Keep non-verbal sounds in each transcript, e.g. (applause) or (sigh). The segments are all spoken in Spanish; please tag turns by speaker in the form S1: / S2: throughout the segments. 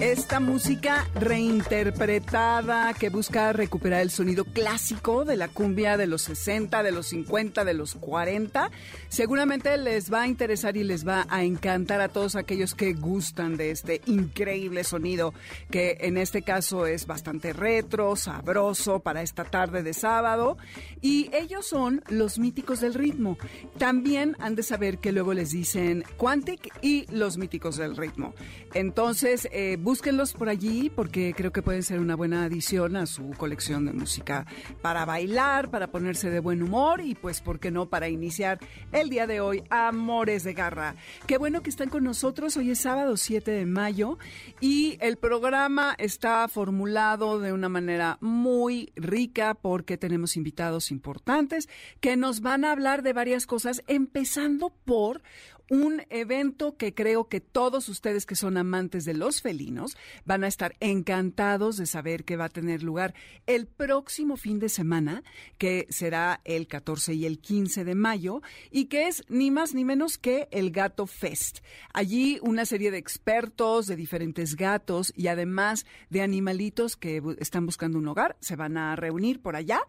S1: Esta música reinterpretada que busca recuperar el sonido clásico de la cumbia de los 60, de los 50, de los 40, seguramente les va a interesar y les va a encantar a todos aquellos que gustan de este increíble sonido que en este caso es bastante retro, sabroso para esta tarde de sábado y ellos son los míticos del ritmo. También han de saber que luego les dicen Quantic y los míticos del ritmo. Entonces, eh, búsquenlos por allí porque creo que pueden ser una buena adición a su colección de música para bailar, para ponerse de buen humor y pues, ¿por qué no? Para iniciar el día de hoy, Amores de Garra. Qué bueno que están con nosotros. Hoy es sábado 7 de mayo y el programa está formulado de una manera muy rica porque tenemos invitados importantes que nos van a hablar de varias cosas, empezando por un evento que creo que todos ustedes que son amantes de los felinos van a estar encantados de saber que va a tener lugar el próximo fin de semana, que será el 14 y el 15 de mayo, y que es ni más ni menos que el Gato Fest. Allí una serie de expertos de diferentes gatos y además de animalitos que están buscando un hogar se van a reunir por allá.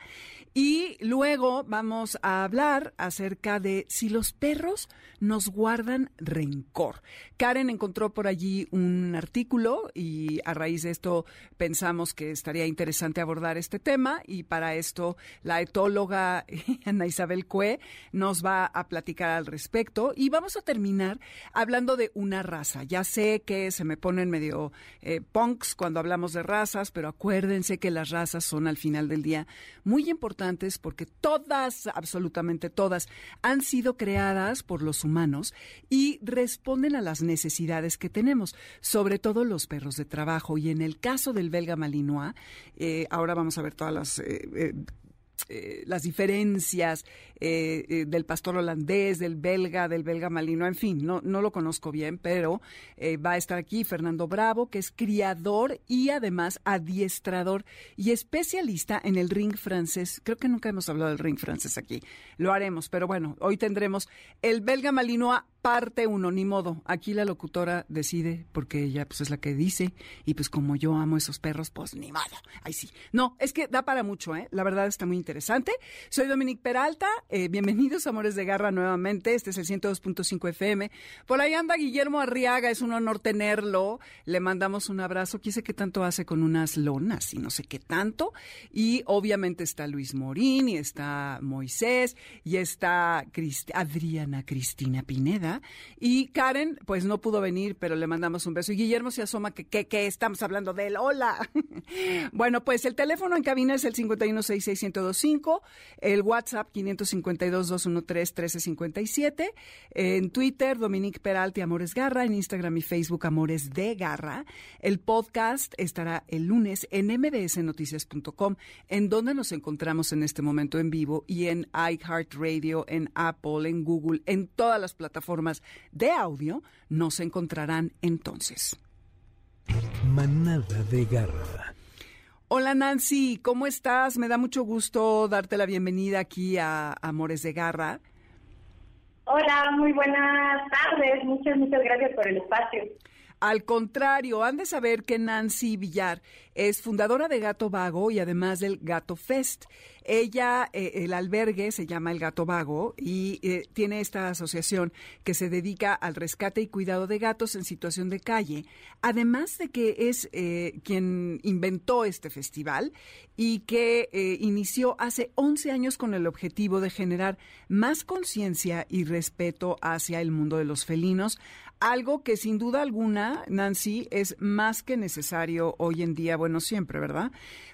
S1: Y luego vamos a hablar acerca de si los perros nos guardan rencor. Karen encontró por allí un artículo y a raíz de esto pensamos que estaría interesante abordar este tema y para esto la etóloga (laughs) Ana Isabel Cue nos va a platicar al respecto y vamos a terminar hablando de una raza. Ya sé que se me ponen medio eh, punks cuando hablamos de razas, pero acuérdense que las razas son al final del día muy importantes porque todas, absolutamente todas, han sido creadas por los humanos y responden a las necesidades que tenemos, sobre todo los perros de trabajo. Y en el caso del belga malinois, eh, ahora vamos a ver todas las eh, eh, eh, las diferencias eh, eh, del pastor holandés, del belga, del belga malino, en fin, no, lo conozco bien, pero va a estar aquí Fernando Bravo, que es criador y además adiestrador y especialista en el ring francés. Creo que nunca hemos hablado del ring francés aquí. Lo haremos, pero bueno, hoy tendremos el belga malinois parte uno, ni modo. Aquí la locutora decide porque ella pues es la que dice y pues como yo amo esos perros, pues ni modo. Ay sí. No, es que da para mucho, ¿eh? La verdad está muy interesante. Soy Dominique Peralta. Eh, bienvenidos, Amores de Garra, nuevamente. Este es el 102.5 FM. Por ahí anda Guillermo Arriaga. Es un honor tenerlo. Le mandamos un abrazo. Quién sé qué tanto hace con unas lonas y no sé qué tanto. Y obviamente está Luis Morín y está Moisés y está Adriana Cristina Pineda y Karen, pues no pudo venir, pero le mandamos un beso. Y Guillermo se asoma que, que, estamos hablando de él. Hola. (laughs) bueno, pues el teléfono en cabina es el 5166125, el WhatsApp 552-213-1357, en Twitter Dominique Peralti Amores Garra, en Instagram y Facebook Amores de Garra. El podcast estará el lunes en mbsnoticias.com, en donde nos encontramos en este momento en vivo y en iHeartRadio, en Apple, en Google, en todas las plataformas de audio, nos encontrarán entonces.
S2: Manada de Garra.
S1: Hola Nancy, ¿cómo estás? Me da mucho gusto darte la bienvenida aquí a Amores de Garra.
S3: Hola, muy buenas tardes. Muchas, muchas gracias por el espacio.
S1: Al contrario, han de saber que Nancy Villar es fundadora de Gato Vago y además del Gato Fest. Ella, eh, el albergue se llama El Gato Vago y eh, tiene esta asociación que se dedica al rescate y cuidado de gatos en situación de calle, además de que es eh, quien inventó este festival y que inició hace 11 años con el objetivo de generar más conciencia y respeto hacia el mundo de los felinos, algo que sin duda alguna, Nancy, es más que necesario hoy en día, bueno, siempre, ¿verdad?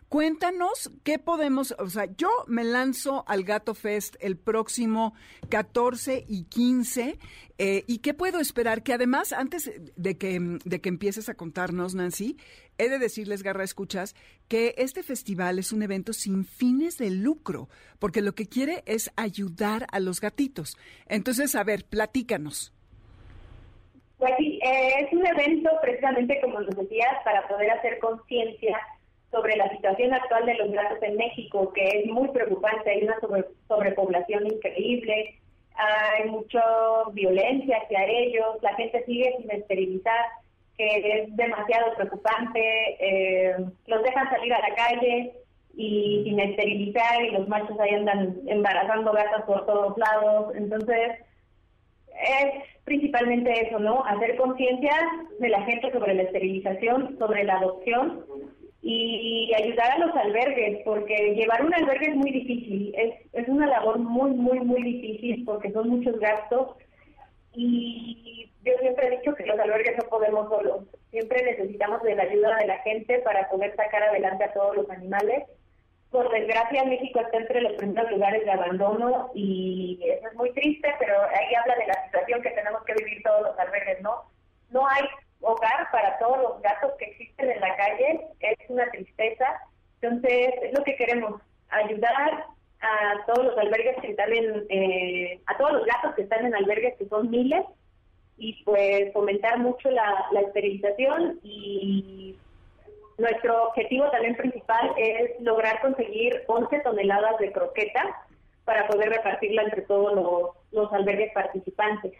S1: Cuéntanos qué podemos, o sea, yo me lanzo al Gato Fest el próximo 14 y 15 eh, y qué puedo esperar, que además, antes de que, de que empieces a contarnos, Nancy, he de decirles, Garra Escuchas, que este festival es un evento sin fines de lucro, porque lo que quiere es ayudar a los gatitos. Entonces, a ver, platícanos.
S3: Pues sí, eh, es un evento precisamente, como nos decías, para poder hacer conciencia sobre la situación actual de los gatos en México, que es muy preocupante, hay una sobrepoblación increíble, hay mucha violencia hacia ellos, la gente sigue sin esterilizar, que es demasiado preocupante, eh, los dejan salir a la calle y sin esterilizar y los machos ahí andan embarazando gatas por todos lados, entonces es principalmente eso, ¿no? Hacer conciencia de la gente sobre la esterilización, sobre la adopción y ayudar a los albergues, porque llevar un albergue es muy difícil, es, es una labor muy, muy, muy difícil porque son muchos gastos y yo siempre he dicho que los albergues no podemos solos, siempre necesitamos de la ayuda de la gente para poder sacar adelante a todos los animales. Por desgracia, México está entre los primeros lugares de abandono y eso es muy triste, pero ahí habla de la situación que tenemos que vivir todos los albergues, ¿no? No hay hogar para todos los gatos que existen en la calle, es una tristeza. Entonces, es lo que queremos, ayudar a todos los albergues que están en, eh, a todos los gatos que están en albergues, que son miles, y pues fomentar mucho la, la esterilización y nuestro objetivo también principal es lograr conseguir 11 toneladas de croqueta para poder repartirla entre todos los, los albergues participantes.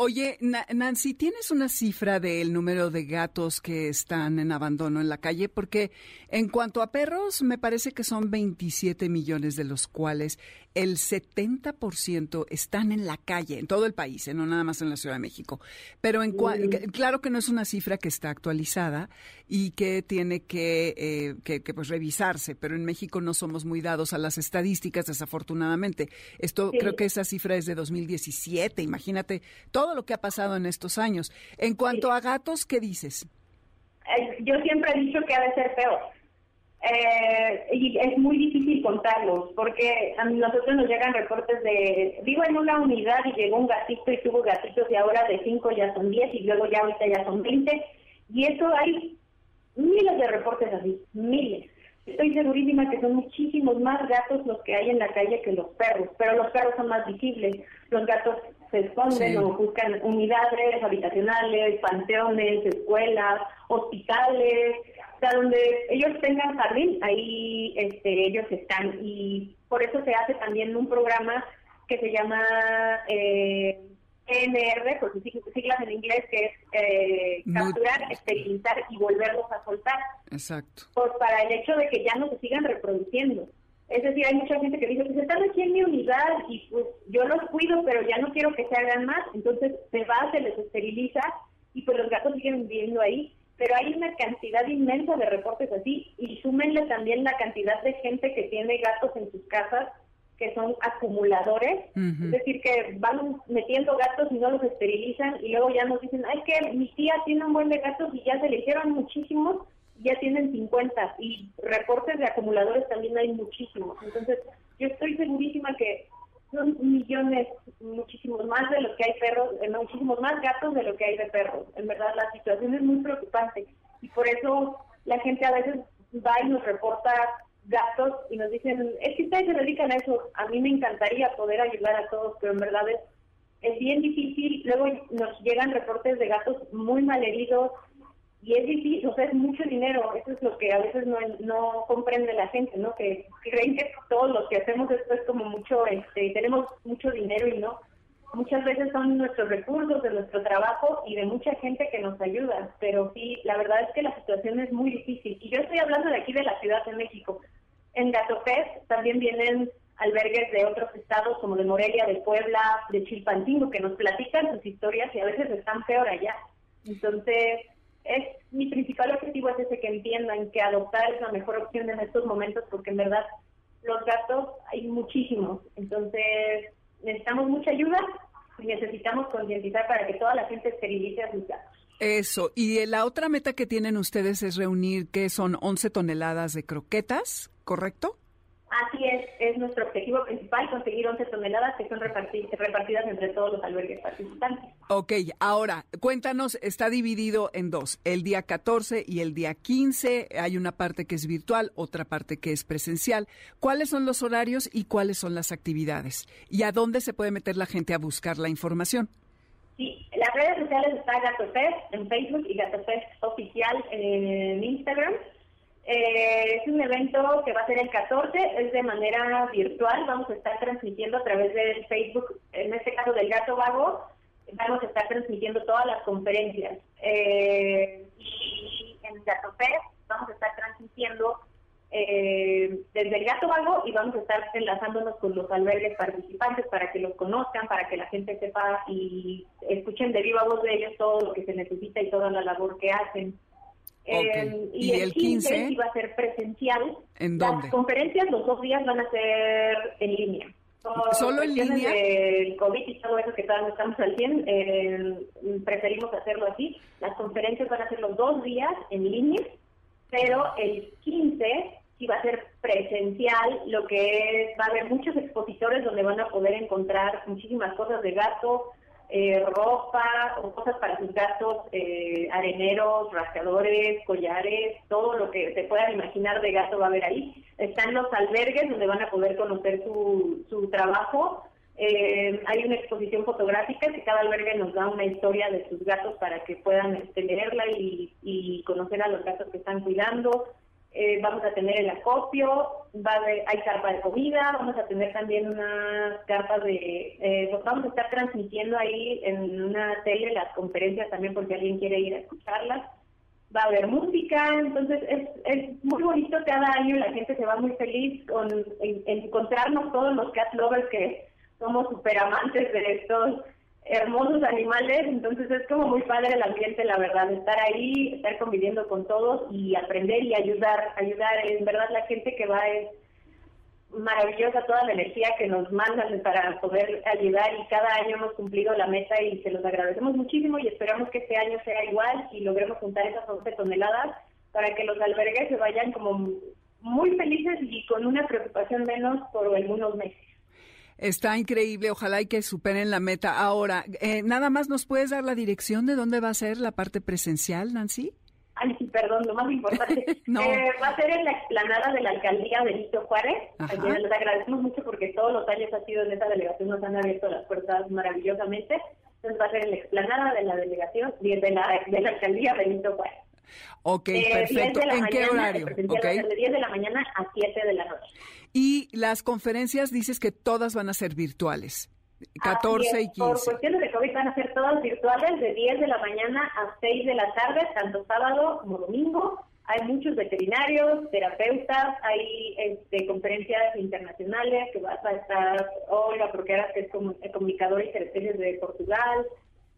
S1: Oye, Nancy, ¿tienes una cifra del número de gatos que están en abandono en la calle? Porque en cuanto a perros, me parece que son 27 millones, de los cuales el 70% están en la calle, en todo el país, ¿eh? no nada más en la Ciudad de México. Pero en mm. claro que no es una cifra que está actualizada y que tiene que, eh, pues, revisarse, pero en México no somos muy dados a las estadísticas, desafortunadamente. Esto creo que esa cifra es de 2017, imagínate todo lo que ha pasado en estos años. En cuanto a gatos, ¿qué dices?
S3: Yo siempre he dicho que ha de ser peor eh, y es muy difícil contarlos, porque a nosotros nos llegan reportes de, vivo en una unidad y llegó un gatito y tuvo gatitos y ahora de 5 ya son 10 y luego ya ahorita ya son 20. Y eso hay miles de reportes así, miles. Estoy segurísima que son muchísimos más gatos los que hay en la calle que los perros, pero los perros son más visibles. Los gatos se esconden o buscan unidades habitacionales, panteones, escuelas, hospitales, o sea, donde ellos tengan jardín, ahí este, ellos están. Y por eso se hace también un programa que se llama eh, ENR, por sus siglas en inglés, que es eh, capturar, esterilizar y volverlos a soltar.
S1: Exacto.
S3: Pues para el hecho de que ya no se sigan reproduciendo. Es decir, hay mucha gente que dice, pues están aquí en mi unidad y pues yo los cuido, pero ya no quiero que se hagan más. Entonces se va, se les esteriliza y pues los gatos siguen viviendo ahí. Pero hay una cantidad inmensa de reportes así y súmenle también la cantidad de gente que tiene gatos en sus casas que son acumuladores, es decir, que van metiendo gatos y no los esterilizan y luego ya nos dicen, ay, que mi tía tiene un buen de gatos y ya se le hicieron muchísimos, ya tienen 50 y reportes de acumuladores también hay muchísimos. Entonces, yo estoy segurísima que son millones, muchísimos más de los que hay perros, eh, muchísimos más gatos de lo que hay de perros. En verdad, la situación es muy preocupante y por eso la gente a veces va y nos reporta gatos y nos dicen, es que ustedes se dedican a eso, a mí me encantaría poder ayudar a todos, pero en verdad es, es bien difícil. Luego nos llegan reportes de gatos muy malheridos, y es difícil, o sea, es mucho dinero, eso es lo que a veces no, comprende la gente, ¿no? Que creen que todos los que hacemos esto es como mucho, este, tenemos mucho dinero y no. Muchas veces son nuestros recursos, de nuestro trabajo y de mucha gente que nos ayuda, pero sí, la verdad es que la situación es muy difícil. Y yo estoy hablando de aquí de la Ciudad de México. En Gatopés también vienen albergues de otros estados como de Morelia, de Puebla, de Chilpancingo, que nos platican sus historias y a veces están peor allá. Entonces, es mi principal objetivo es ese que entiendan que adoptar es la mejor opción en estos momentos porque en verdad los gatos hay muchísimos. Entonces necesitamos mucha ayuda y necesitamos concientizar para que toda la gente esterilice a sus gatos
S1: eso, y la otra meta que tienen ustedes es reunir que son 11 toneladas de croquetas, ¿correcto?
S3: Así es, es nuestro objetivo principal, conseguir 11 toneladas que son repartidas entre todos los albergues participantes.
S1: Ok, ahora, cuéntanos, está dividido en dos, el día 14 y el día 15, hay una parte que es virtual, otra parte que es presencial. ¿Cuáles son los horarios y cuáles son las actividades? ¿Y a dónde se puede meter la gente a buscar la información?
S3: Sí, las redes sociales está GatoFest en Facebook y GatoFest oficial en Instagram. Eh, es un evento que va a ser el 14, es de manera virtual, vamos a estar transmitiendo a través del Facebook, en este caso del Gato Vago, vamos a estar transmitiendo todas las conferencias. Eh, y en Gato Fest vamos a estar transmitiendo eh, desde el Gato Vago y vamos a estar enlazándonos con los albergues participantes para que los conozcan, para que la gente sepa y escuchen de viva voz de ellos todo lo que se necesita y toda la labor que hacen. Eh, y, el 15, iba a ser presencial.
S1: ¿En dónde?
S3: Las conferencias los dos días van a ser en línea.
S1: ¿Solo en línea?
S3: El COVID y todo eso que todavía no estamos al 100, eh, preferimos hacerlo así. Las conferencias van a ser los dos días en línea, pero el 15 sí va a ser presencial, lo que es, va a haber muchos expositores donde van a poder encontrar muchísimas cosas de gato, eh, ropa o cosas para sus gatos, eh, areneros, rascadores, collares, todo lo que se puedan imaginar de gato va a haber ahí. Están los albergues donde van a poder conocer su, su trabajo. Eh, hay una exposición fotográfica que cada albergue nos da una historia de sus gatos para que puedan este, leerla y conocer a los gatos que están cuidando. Eh, vamos a tener el acopio, va a hay carpa de comida, vamos a tener también unas carpas de, eh, vamos a estar transmitiendo ahí en una tele las conferencias también porque alguien quiere ir a escucharlas, va a haber música, entonces es, es muy bonito cada año, la gente se va muy feliz con encontrarnos todos los cat lovers que somos super amantes de estos hermosos animales, entonces es como muy padre el ambiente, la verdad, estar ahí, estar conviviendo con todos y aprender y ayudar, ayudar, en verdad la gente que va es maravillosa toda la energía que nos mandan para poder ayudar y cada año hemos cumplido la meta y se los agradecemos muchísimo y esperamos que este año sea igual y logremos juntar esas 11 toneladas para que los albergues se vayan como muy felices y con una preocupación menos por algunos meses.
S1: Está increíble, ojalá y que superen la meta. Ahora, eh, nada más nos puedes dar la dirección de dónde va a ser la parte presencial, Nancy.
S3: Ay, sí, perdón, lo más importante. (laughs) Eh, va a ser en la explanada de la alcaldía Benito Juárez. Les agradecemos mucho porque todos los años ha sido en esta delegación, nos han abierto las puertas maravillosamente. Entonces va a ser en la explanada de la delegación, de la, de la alcaldía Benito Juárez.
S1: Ok, eh, perfecto. ¿En qué horario?
S3: Okay. De 10 de la mañana a 7 de la noche.
S1: Y las conferencias dices que todas van a ser virtuales. 14 y 15.
S3: Por cuestiones de COVID van a ser todas virtuales de 10 de la mañana a 6 de la tarde, tanto sábado como domingo. Hay muchos veterinarios, terapeutas, hay este, conferencias internacionales que vas a estar Olga Proqueras, que es comunicador y de Portugal,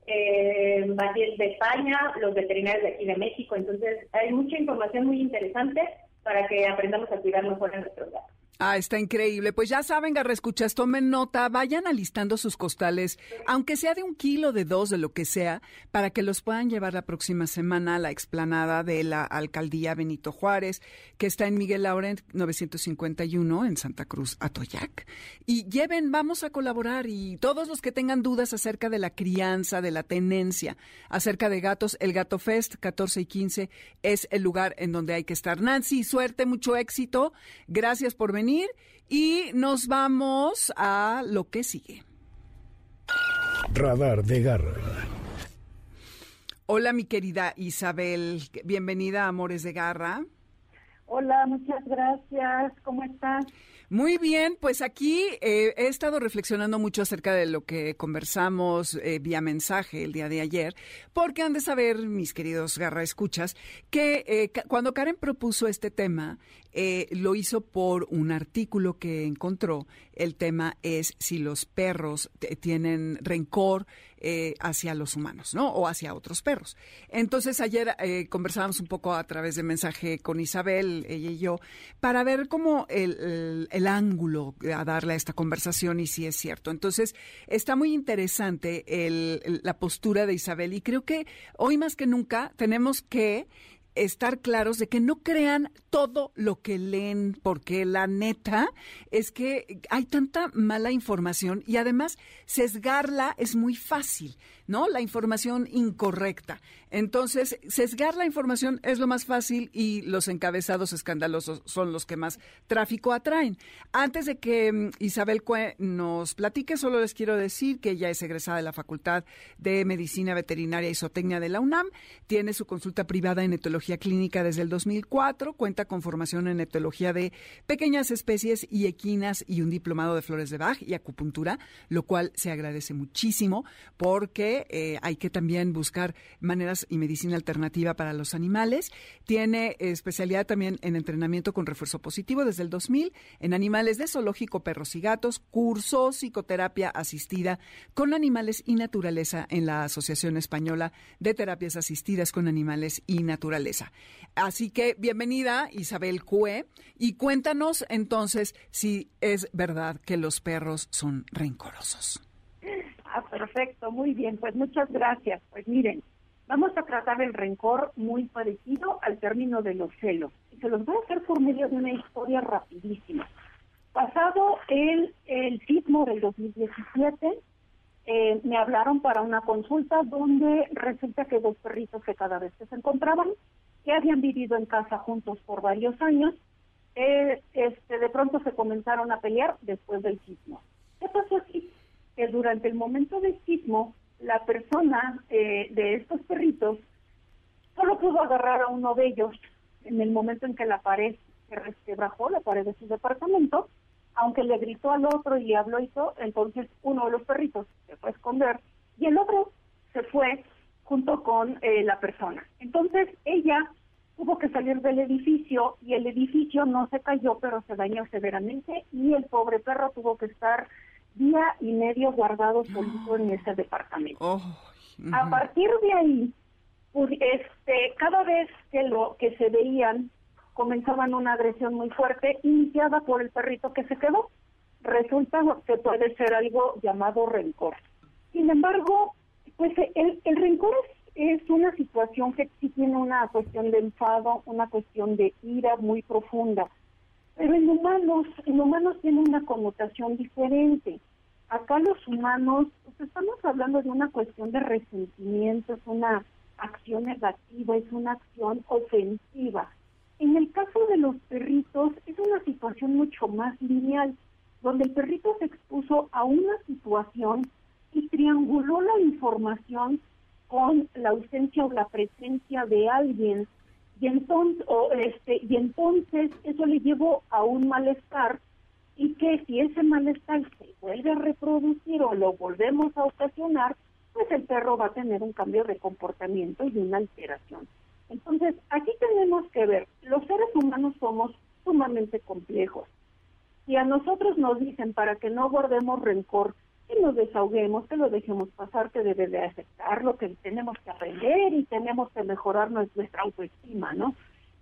S3: eh, de España, los veterinarios de aquí de México. Entonces, hay mucha información muy interesante para que aprendamos a cuidar mejor a nuestros gatos.
S1: Ah, está increíble. Pues ya saben, Escuchas, tomen nota, vayan alistando sus costales, aunque sea de un kilo, de dos, de lo que sea, para que los puedan llevar la próxima semana a la explanada de la alcaldía Benito Juárez, que está en Miguel Laurent 951 en Santa Cruz, Atoyac. Y lleven, vamos a colaborar y todos los que tengan dudas acerca de la crianza, de la tenencia, acerca de gatos, el Gato Fest 14 y 15 es el lugar en donde hay que estar. Nancy, suerte, mucho éxito. Gracias por venir y nos vamos a lo que sigue.
S2: Radar de Garra.
S1: Hola mi querida Isabel, bienvenida a Amores de Garra.
S4: Hola, muchas gracias. ¿Cómo estás?
S1: Muy bien, pues aquí eh, he estado reflexionando mucho acerca de lo que conversamos eh, vía mensaje el día de ayer, porque han de saber, mis queridos garra escuchas, que eh, cuando Karen propuso este tema, lo hizo por un artículo que encontró. El tema es si los perros tienen rencor eh, hacia los humanos, ¿no? O hacia otros perros. Entonces ayer eh, conversábamos un poco a través de mensaje con Isabel, ella y yo, para ver cómo el, el, ángulo a darle a esta conversación y si es cierto. Entonces está muy interesante el, la postura de Isabel y creo que hoy más que nunca tenemos que estar claros de que no crean todo lo que leen, porque la neta es que hay tanta mala información y además sesgarla es muy fácil, ¿no? La información incorrecta. Entonces, sesgar la información es lo más fácil y los encabezados escandalosos son los que más tráfico atraen. Antes de que mm, Isabel Cue nos platique, solo les quiero decir que ella es egresada de la Facultad de Medicina Veterinaria y Zootecnia de la UNAM, tiene su consulta privada en etología clínica desde el 2004, cuenta con formación en etología de pequeñas especies y equinas y un diplomado de flores de Bach y acupuntura, lo cual se agradece muchísimo porque eh, hay que también buscar maneras y medicina alternativa para los animales. Tiene especialidad también en entrenamiento con refuerzo positivo desde el 2000 en animales de zoológico, perros y gatos, curso psicoterapia asistida con animales y naturaleza en la Asociación Española de Terapias Asistidas con Animales y Naturaleza. Así que bienvenida Isabel Cue y cuéntanos entonces si es verdad que los perros son rencorosos.
S4: Ah, perfecto, muy bien, pues muchas gracias. Pues miren, vamos a tratar el rencor muy parecido al término de los celos. Se los voy a hacer por medio de una historia rapidísima. Pasado el, el sismo del 2017, eh, me hablaron para una consulta donde resulta que dos perritos que cada vez que se encontraban, que habían vivido en casa juntos por varios años, eh, este, de pronto se comenzaron a pelear después del sismo. ¿Qué pasó aquí? Que durante el momento del sismo, la persona eh, de estos perritos solo pudo agarrar a uno de ellos en el momento en que la pared se resquebrajó, la pared de su departamento, aunque le gritó al otro y le habló y todo, entonces uno de los perritos se fue a esconder y el otro se fue junto con eh, la persona. Entonces ella tuvo que salir del edificio y el edificio no se cayó, pero se dañó severamente y el pobre perro tuvo que estar día y medio guardado solito en ese departamento. A partir de ahí, pues, este, cada vez que lo que se veían comenzaban una agresión muy fuerte iniciada por el perrito que se quedó. Resulta que puede ser algo llamado rencor. Sin embargo, pues el, el rencor es, una situación que sí tiene una cuestión de enfado, una cuestión de ira muy profunda. Pero en humanos, en humanos tiene una connotación diferente. Acá los humanos, pues estamos hablando de una cuestión de resentimiento, es una acción negativa, es una acción ofensiva en el caso de los perritos es una situación mucho más lineal, donde el perrito se expuso a una situación y trianguló la información con la ausencia o la presencia de alguien. Y entonces o este y entonces eso le llevó a un malestar y que si ese malestar se vuelve a reproducir o lo volvemos a ocasionar pues el perro va a tener un cambio de comportamiento y una alteración entonces, aquí tenemos que ver, los seres humanos somos sumamente complejos. Si a nosotros nos dicen para que no guardemos rencor, que nos desahoguemos, que lo dejemos pasar, que debe de aceptarlo, que tenemos que aprender y tenemos que mejorar nuestra autoestima, ¿no?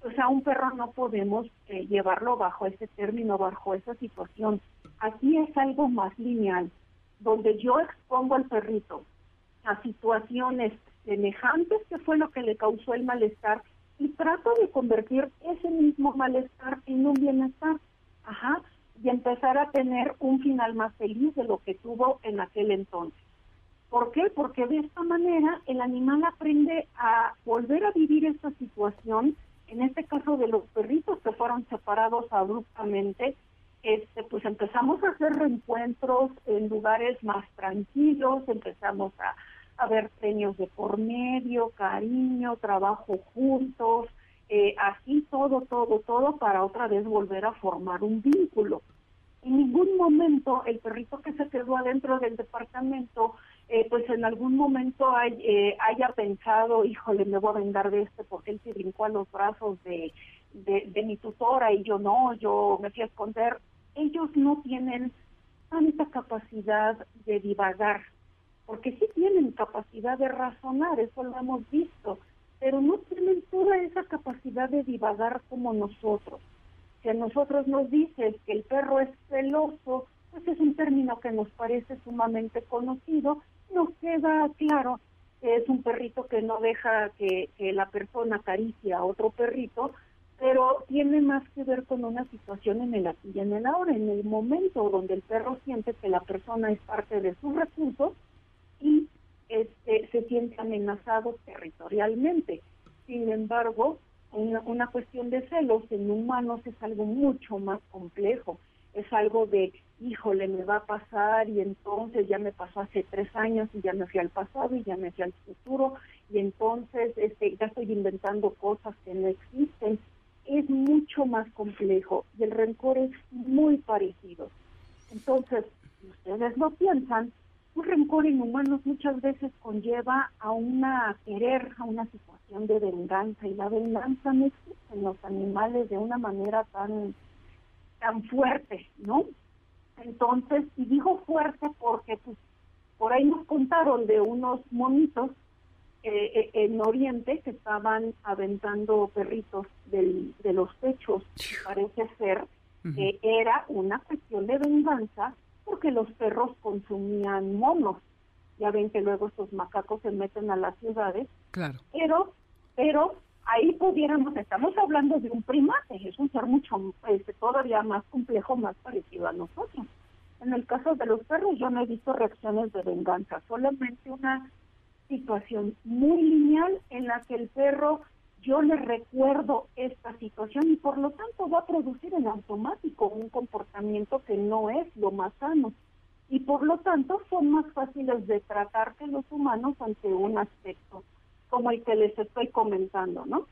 S4: O sea, un perro no podemos eh, llevarlo bajo ese término, bajo esa situación. Aquí es algo más lineal, donde yo expongo al perrito a situaciones semejantes que fue lo que le causó el malestar y trato de convertir ese mismo malestar en un bienestar, ajá, y empezar a tener un final más feliz de lo que tuvo en aquel entonces. ¿Por qué? Porque de esta manera el animal aprende a volver a vivir esta situación, en este caso de los perritos que fueron separados abruptamente, este, pues empezamos a hacer reencuentros en lugares más tranquilos, empezamos a a ver premios de por medio, cariño, trabajo juntos, eh, así todo, todo, todo para otra vez volver a formar un vínculo. En ningún momento el perrito que se quedó adentro del departamento, eh, pues en algún momento eh, haya pensado, híjole, me voy a vendar de este porque él se brincó a los brazos de, de, de mi tutora y yo no, yo me fui a esconder. Ellos no tienen tanta capacidad de divagar, porque sí tienen capacidad de razonar, eso lo hemos visto, pero no tienen toda esa capacidad de divagar como nosotros. Si a nosotros nos dices que el perro es celoso, pues es un término que nos parece sumamente conocido, nos queda claro que es un perrito que no deja que, la persona acaricie a otro perrito, pero tiene más que ver con una situación en el aquí y en el ahora, en el momento donde el perro siente que la persona es parte de sus recursos, y este, se siente amenazado territorialmente. Sin embargo, una, una cuestión de celos en humanos es algo mucho más complejo. Es algo de, híjole, me va a pasar y entonces ya me pasó hace tres años y ya me fui al pasado y ya me fui al futuro y entonces este, ya estoy inventando cosas que no existen. Es mucho más complejo y el rencor es muy parecido. Entonces, si ustedes lo piensan, un rencor en humanos muchas veces conlleva a una querer, a una situación de venganza y la venganza no existe en los animales de una manera tan tan fuerte, ¿no? Entonces, y digo fuerte porque pues, por ahí nos contaron de unos monitos eh, eh, en Oriente que estaban aventando perritos del, de los techos. Parece ser que era una cuestión de venganza porque los perros consumían monos. Ya ven que luego estos macacos se meten a las ciudades.
S1: Claro.
S4: Pero, pero ahí pudiéramos, estamos hablando de un primate, es un ser mucho, este, todavía más complejo, más parecido a nosotros. En el caso de los perros yo no he visto reacciones de venganza, solamente una situación muy lineal en la que el perro yo le recuerdo esta situación y por lo tanto va a producir en automático un comportamiento que no es lo más sano y por lo tanto son más fáciles de tratar que los humanos ante un aspecto como el que les estoy comentando, ¿no?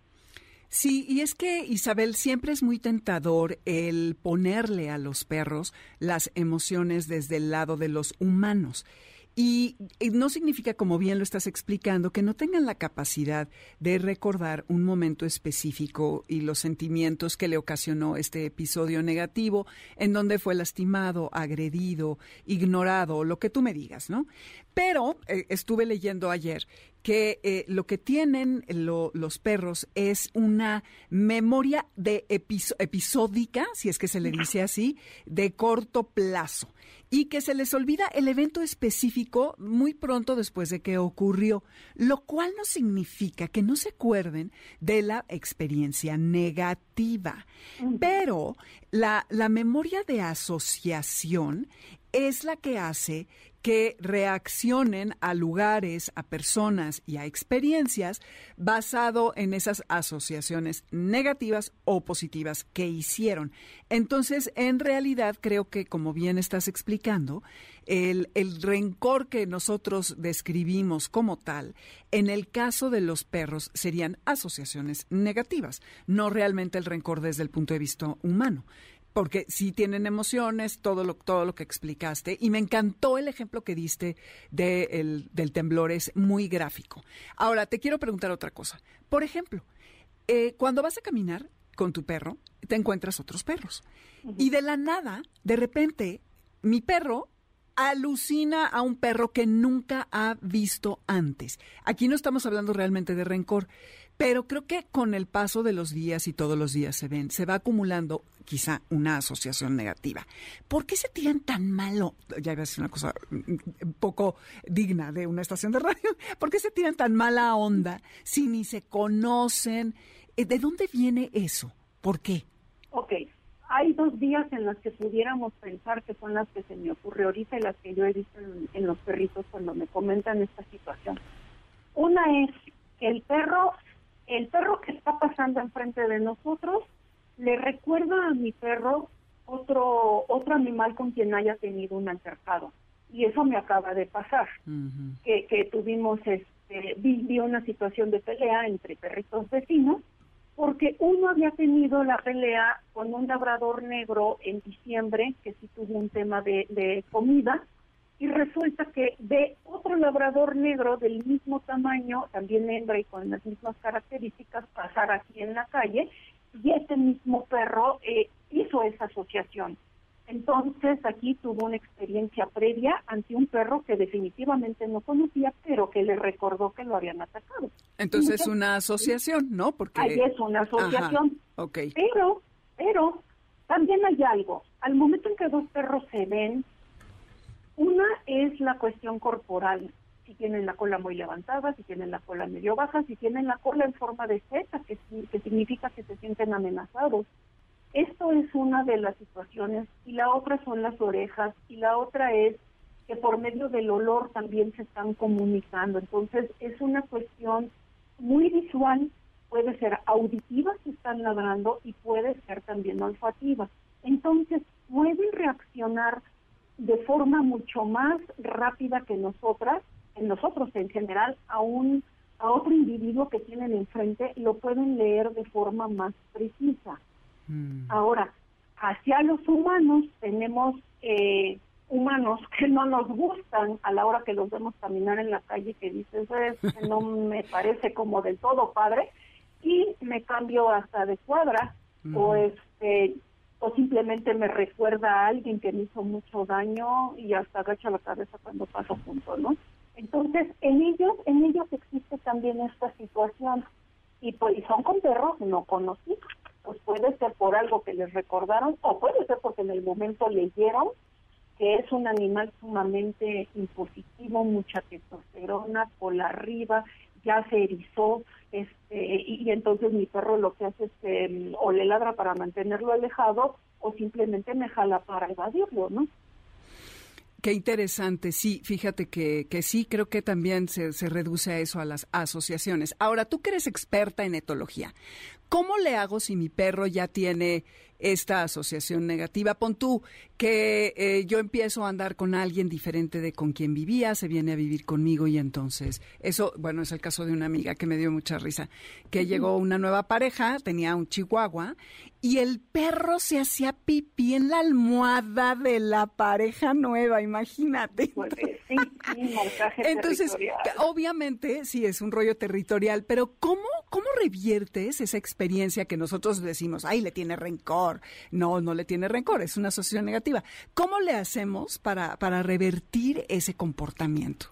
S1: Sí, y es que Isabel siempre es muy tentador el ponerle a los perros las emociones desde el lado de los humanos. Y, no significa, como bien lo estás explicando, que no tengan la capacidad de recordar un momento específico y los sentimientos que le ocasionó este episodio negativo, en donde fue lastimado, agredido, ignorado, lo que tú me digas, ¿no? Pero eh, estuve leyendo ayer que eh, lo que tienen los perros es una memoria de episódica, si es que se le dice así, de corto plazo y que se les olvida el evento específico muy pronto después de que ocurrió, lo cual no significa que no se acuerden de la experiencia negativa. Pero la, la memoria de asociación es la que hace que reaccionen a lugares, a personas y a experiencias basado en esas asociaciones negativas o positivas que hicieron. Entonces, en realidad, creo que, como bien estás explicando, el, el rencor que nosotros describimos como tal, en el caso de los perros, serían asociaciones negativas, no realmente el rencor desde el punto de vista humano porque sí tienen emociones, todo lo, todo lo que explicaste. Y me encantó el ejemplo que diste del temblor, es muy gráfico. Ahora, te quiero preguntar otra cosa. Por ejemplo, eh, cuando vas a caminar con tu perro, te encuentras otros perros. Y de la nada, de repente, mi perro alucina a un perro que nunca ha visto antes. Aquí no estamos hablando realmente de rencor, pero creo que con el paso de los días y todos los días se ven, se va acumulando quizá una asociación negativa. ¿Por qué se tiran tan malo? Ya iba a decir una cosa un poco digna de una estación de radio. (laughs) ¿Por qué se tiran tan mala onda si ni se conocen? Eh, ¿De dónde viene eso? ¿Por qué?
S4: Ok, hay dos días en las que pudiéramos pensar que son las que se me ocurre ahorita y las que yo he visto en los perritos cuando me comentan esta situación. Una es que el perro el perro que está pasando enfrente de nosotros le recuerda a mi perro otro otro animal con quien haya tenido un altercado. Y eso me acaba de pasar que, que tuvimos este vi, una situación de pelea entre perritos vecinos porque uno había tenido la pelea con un labrador negro en diciembre que sí tuvo un tema de, de comida y resulta que ve otro labrador negro del mismo tamaño, también hembra y con las mismas características, pasar aquí en la calle, y este mismo perro eh, hizo esa asociación. Entonces aquí tuvo una experiencia previa ante un perro que definitivamente no conocía, pero que le recordó que lo habían atacado.
S1: Entonces es una asociación, ¿no?
S4: Porque ahí es una asociación.
S1: okay.
S4: Pero, pero también hay algo. Al momento en que dos perros se ven, una es la cuestión corporal, si tienen la cola muy levantada, si tienen la cola medio baja, si tienen la cola en forma de Z, que, que significa que se sienten amenazados. Esto es una de las situaciones y la otra son las orejas y la otra es que por medio del olor también se están comunicando. Entonces es una cuestión muy visual, puede ser auditiva si están ladrando y puede ser también olfativa. Entonces pueden reaccionar de forma mucho más rápida que nosotras, en nosotros en general, a un a otro individuo que tienen enfrente, lo pueden leer de forma más precisa. Mm. Ahora, hacia los humanos tenemos eh, humanos (laughs) que no nos gustan a la hora que los vemos caminar en la calle, que dices, no (laughs) me parece como del todo padre, y me cambio hasta de cuadra, o este o simplemente me recuerda a alguien que me hizo mucho daño y hasta agacha la cabeza cuando paso junto, ¿no? Entonces, en ellos, en ellos existe también esta situación y pues son con perros no conocidos. Pues puede ser por algo que les recordaron o puede ser porque en el momento leyeron que es un animal sumamente impositivo, mucha testosterona, por arriba, ya se erizó, este, y, entonces mi perro lo que hace es que o le ladra para mantenerlo alejado o simplemente me jala para evadirlo, ¿no?
S1: Qué interesante, sí, fíjate que, que sí, creo que también se, se, reduce a eso, a las asociaciones. Ahora, tú que eres experta en etología, ¿cómo le hago si mi perro ya tiene esta asociación negativa. Pon tú que eh, yo empiezo a andar con alguien diferente de con quien vivía, se viene a vivir conmigo y entonces, eso, bueno, es el caso de una amiga que me dio mucha risa, que llegó una nueva pareja, tenía un chihuahua y el perro se hacía pipí en la almohada de la pareja nueva, imagínate.
S4: Pues, sí, entonces,
S1: obviamente, sí, es un rollo territorial, pero ¿cómo, cómo reviertes esa experiencia que nosotros decimos, ay, le tiene rencor? No, no le tiene rencor, es una asociación negativa. ¿Cómo le hacemos para, para revertir ese comportamiento?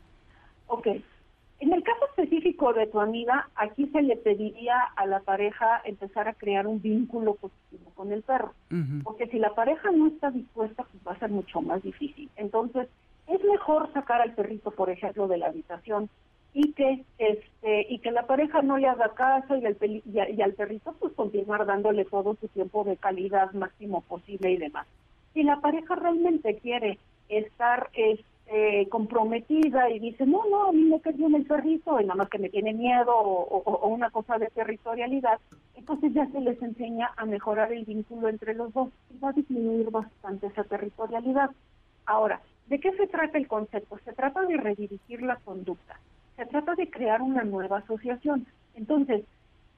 S4: Ok. En el caso específico de tu amiga, aquí se le pediría a la pareja empezar a crear un vínculo positivo con el perro. Porque si la pareja no está dispuesta, pues va a ser mucho más difícil. Entonces, es mejor sacar al perrito, por ejemplo, de la habitación y que este y que la pareja no le haga caso y al, y, al perrito pues continuar dándole todo su tiempo de calidad máximo posible y demás. Si la pareja realmente quiere estar este, comprometida y dice, no, no, a mí me perdió el perrito y nada más que me tiene miedo o, o, una cosa de territorialidad, entonces ya se les enseña a mejorar el vínculo entre los dos y va a disminuir bastante esa territorialidad. Ahora, ¿de qué se trata el concepto? Se trata de redirigir la conducta se trata de crear una nueva asociación. Entonces,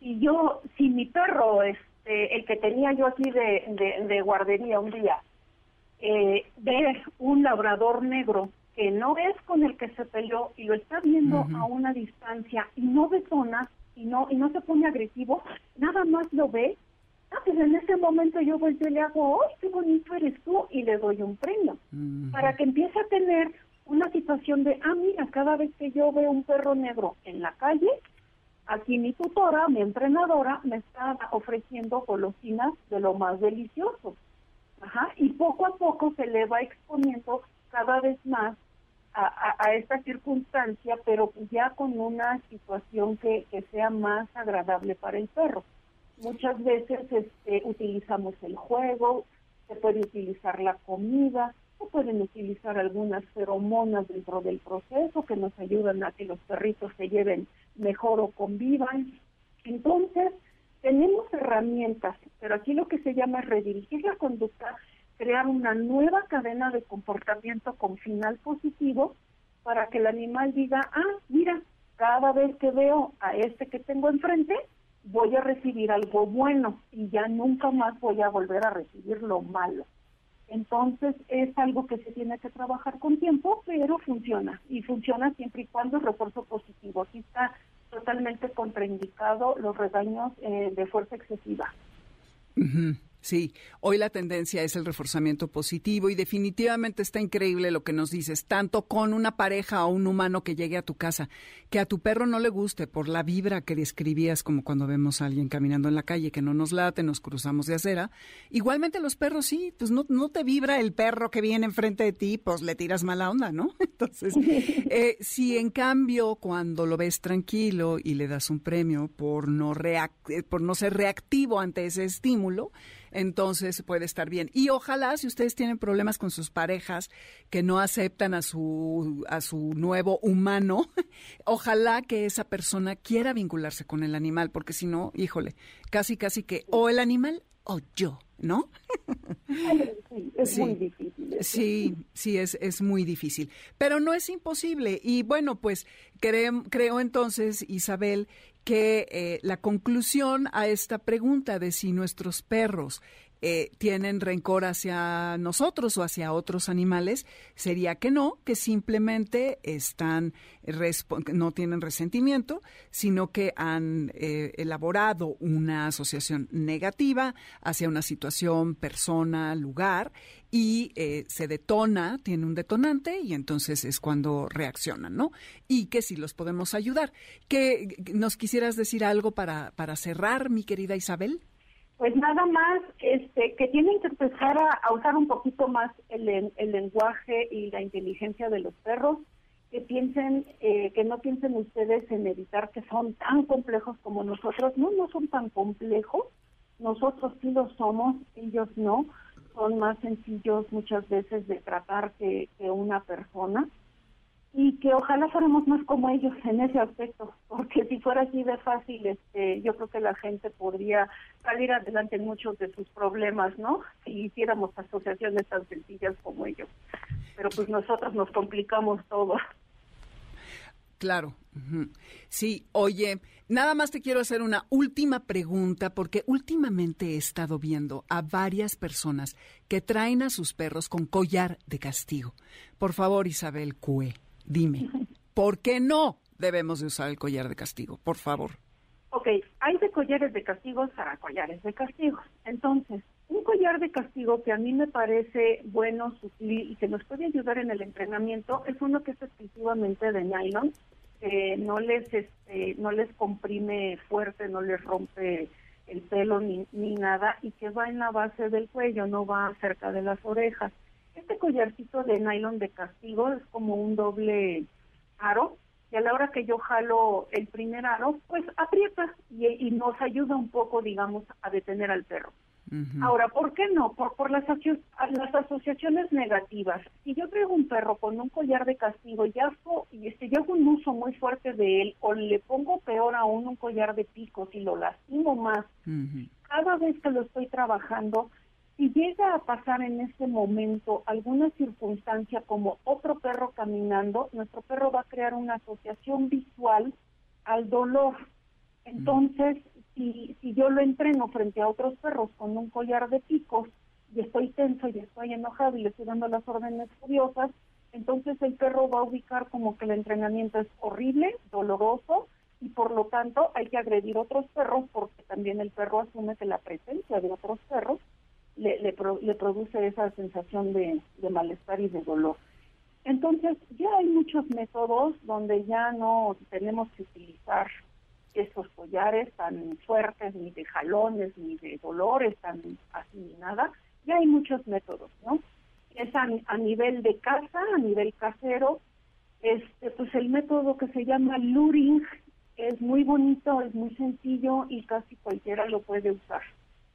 S4: si yo, si mi perro, este, el que tenía yo aquí de, de, guardería un día, eh, ve un labrador negro que no es con el que se peleó y lo está viendo a una distancia y no detona y no y no se pone agresivo, nada más lo ve, ah, pues en ese momento yo voy y le hago, ¡ay, qué bonito eres tú! y le doy un premio, para que empiece a tener una situación de, ah, mira, cada vez que yo veo un perro negro en la calle, aquí mi tutora, mi entrenadora, me está ofreciendo golosinas de lo más delicioso. Ajá, y poco a poco se le va exponiendo cada vez más a, a, esta circunstancia, pero ya con una situación que, que sea más agradable para el perro. Muchas veces este, utilizamos el juego, se puede utilizar la comida, pueden utilizar algunas feromonas dentro del proceso que nos ayudan a que los perritos se lleven mejor o convivan. Entonces, tenemos herramientas, pero aquí lo que se llama redirigir la conducta, crear una nueva cadena de comportamiento con final positivo para que el animal diga, ah, mira, cada vez que veo a este que tengo enfrente, voy a recibir algo bueno y ya nunca más voy a volver a recibir lo malo. Entonces es algo que se tiene que trabajar con tiempo, pero funciona y funciona siempre y cuando el refuerzo positivo. Aquí está totalmente contraindicado los regaños eh, de fuerza excesiva.
S1: Sí, hoy la tendencia es el reforzamiento positivo y definitivamente está increíble lo que nos dices, tanto con una pareja o un humano que llegue a tu casa, que a tu perro no le guste por la vibra que describías como cuando vemos a alguien caminando en la calle que no nos late, nos cruzamos de acera. Igualmente los perros sí, pues no, no te vibra el perro que viene enfrente de ti, pues le tiras mala onda, ¿no? (laughs) Entonces, eh, si en cambio cuando lo ves tranquilo y le das un premio por no, eh, por no ser reactivo ante ese estímulo, entonces puede estar bien. Y ojalá si ustedes tienen problemas con sus parejas que no aceptan a su a su nuevo humano, (laughs) ojalá que esa persona quiera vincularse con el animal, porque si no, híjole, casi casi que o el animal o yo. ¿no? (laughs)
S4: Sí, es muy difícil.
S1: Sí, sí, es, es muy difícil. Pero no es imposible. Y bueno, pues creo, creo entonces, Isabel, que eh, la conclusión a esta pregunta de si nuestros perros eh, tienen rencor hacia nosotros o hacia otros animales, sería que no, que simplemente están no tienen resentimiento, sino que han eh, elaborado una asociación negativa hacia una situación, persona, lugar y eh, se detona, tiene un detonante y entonces es cuando reaccionan, ¿no? Y que si los podemos ayudar. ¿Que nos quisieras decir algo para, para cerrar, mi querida Isabel?
S4: Pues nada más este, que tienen que empezar a, usar un poquito más el, lenguaje y la inteligencia de los perros, que piensen, eh, que no piensen ustedes en evitar que son tan complejos como nosotros. No, no son tan complejos. Nosotros sí lo somos, ellos no. Son más sencillos muchas veces de tratar que una persona y que ojalá fuéramos más como ellos (laughs) en ese aspecto, porque si fuera así de fácil, este, yo creo que la gente podría salir adelante en muchos de sus problemas, ¿no? Si hiciéramos asociaciones tan sencillas como ellos. Pero pues nosotros nos complicamos todo.
S1: Claro. Sí, oye, nada más te quiero hacer una última pregunta porque últimamente he estado viendo a varias personas que traen a sus perros con collar de castigo. Por favor, Isabel Cue. Dime, ¿por qué no debemos de usar el collar de castigo? Por favor.
S4: Ok, hay de collares de castigos a collares de castigos. Entonces, un collar de castigo que a mí me parece bueno, sutil y que nos puede ayudar en el entrenamiento es uno que es exclusivamente de nylon, que no les este, no les comprime fuerte, no les rompe el pelo ni, ni nada y que va en la base del cuello, no va cerca de las orejas. Este collarcito de nylon de castigo es como un doble aro y a la hora que yo jalo el primer aro, pues aprieta y, nos ayuda un poco, digamos, a detener al perro. Ahora, ¿por qué no? Por, por las, las asociaciones negativas. Si yo traigo un perro con un collar de castigo y hago, y este, yo hago un uso muy fuerte de él, o le pongo peor aún un collar de picos y lo lastimo más, cada vez que lo estoy trabajando, si llega a pasar en este momento alguna circunstancia como otro perro caminando, nuestro perro va a crear una asociación visual al dolor. Entonces, si, si yo lo entreno frente a otros perros con un collar de picos y estoy tenso y estoy enojado y le estoy dando las órdenes furiosas, entonces el perro va a ubicar como que el entrenamiento es horrible, doloroso y por lo tanto hay que agredir otros perros porque también el perro asume que la presencia de otros perros le, le, produce esa sensación de, malestar y de dolor. Entonces, ya hay muchos métodos donde ya no tenemos que utilizar esos collares tan fuertes, ni de jalones, ni de dolores, tan así ni nada. Ya hay muchos métodos, ¿no? Es a, a nivel de casa, a nivel casero, este, pues el método que se llama luring es muy bonito, es muy sencillo y casi cualquiera lo puede usar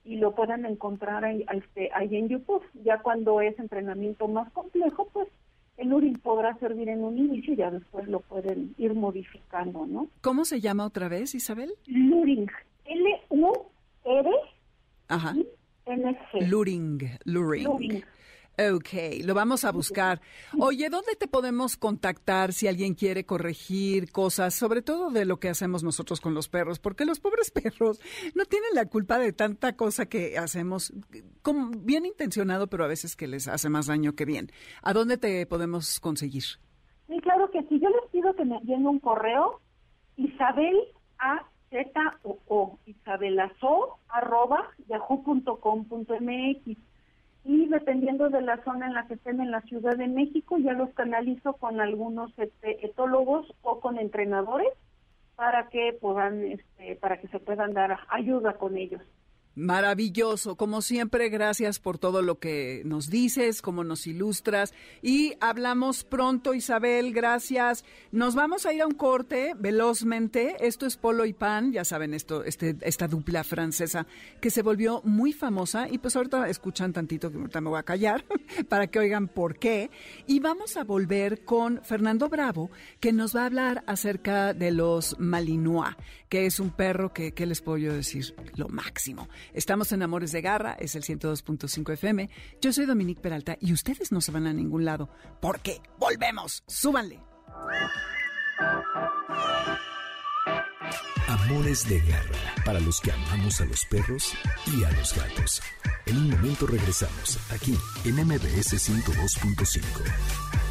S4: y lo puedan encontrar ahí, este, ahí en YouTube. Ya cuando es entrenamiento más complejo, pues el URIN podrá servir en un inicio y ya después lo pueden ir modificando, ¿no?
S1: ¿Cómo se llama otra vez, Isabel?
S4: Luring. L-U-R.
S1: Ajá. Luring. Luring. Ok, lo vamos a buscar. Oye, ¿dónde te podemos contactar si alguien quiere corregir cosas, sobre todo de lo que hacemos nosotros con los perros? Porque los pobres (laughs) perros no tienen la culpa de tanta cosa que hacemos, como bien intencionado, pero a veces que les hace más daño que bien. ¿A dónde te podemos conseguir?
S4: Sí, claro que sí. Yo les pido que me envíen un correo, Isabel A Z o O, isabelazo arroba yahoo.com.mx y dependiendo de la zona en la que estén en la Ciudad de México, ya los canalizo con algunos este, etólogos o con entrenadores para que puedan, este, para que se puedan dar ayuda con ellos.
S1: Maravilloso, como siempre, gracias por todo lo que nos dices, como nos ilustras y hablamos pronto, Isabel, gracias. Nos vamos a ir a un corte velozmente. Esto es Polo y Pan, ya saben esto, este, esta dupla francesa que se volvió muy famosa y pues ahorita escuchan tantito que ahorita me voy a callar (laughs) para que oigan por qué. Y vamos a volver con Fernando Bravo, que nos va a hablar acerca de los Malinois, que es un perro que, ¿qué les puedo yo decir? Lo máximo. Estamos en Amores de Garra, es el 102.5 FM. Yo soy Dominique Peralta y ustedes no se van a ningún lado porque volvemos. Súbanle.
S2: Amores de Garra, para los que amamos a los perros y a los gatos. En un momento regresamos, aquí en MBS 102.5.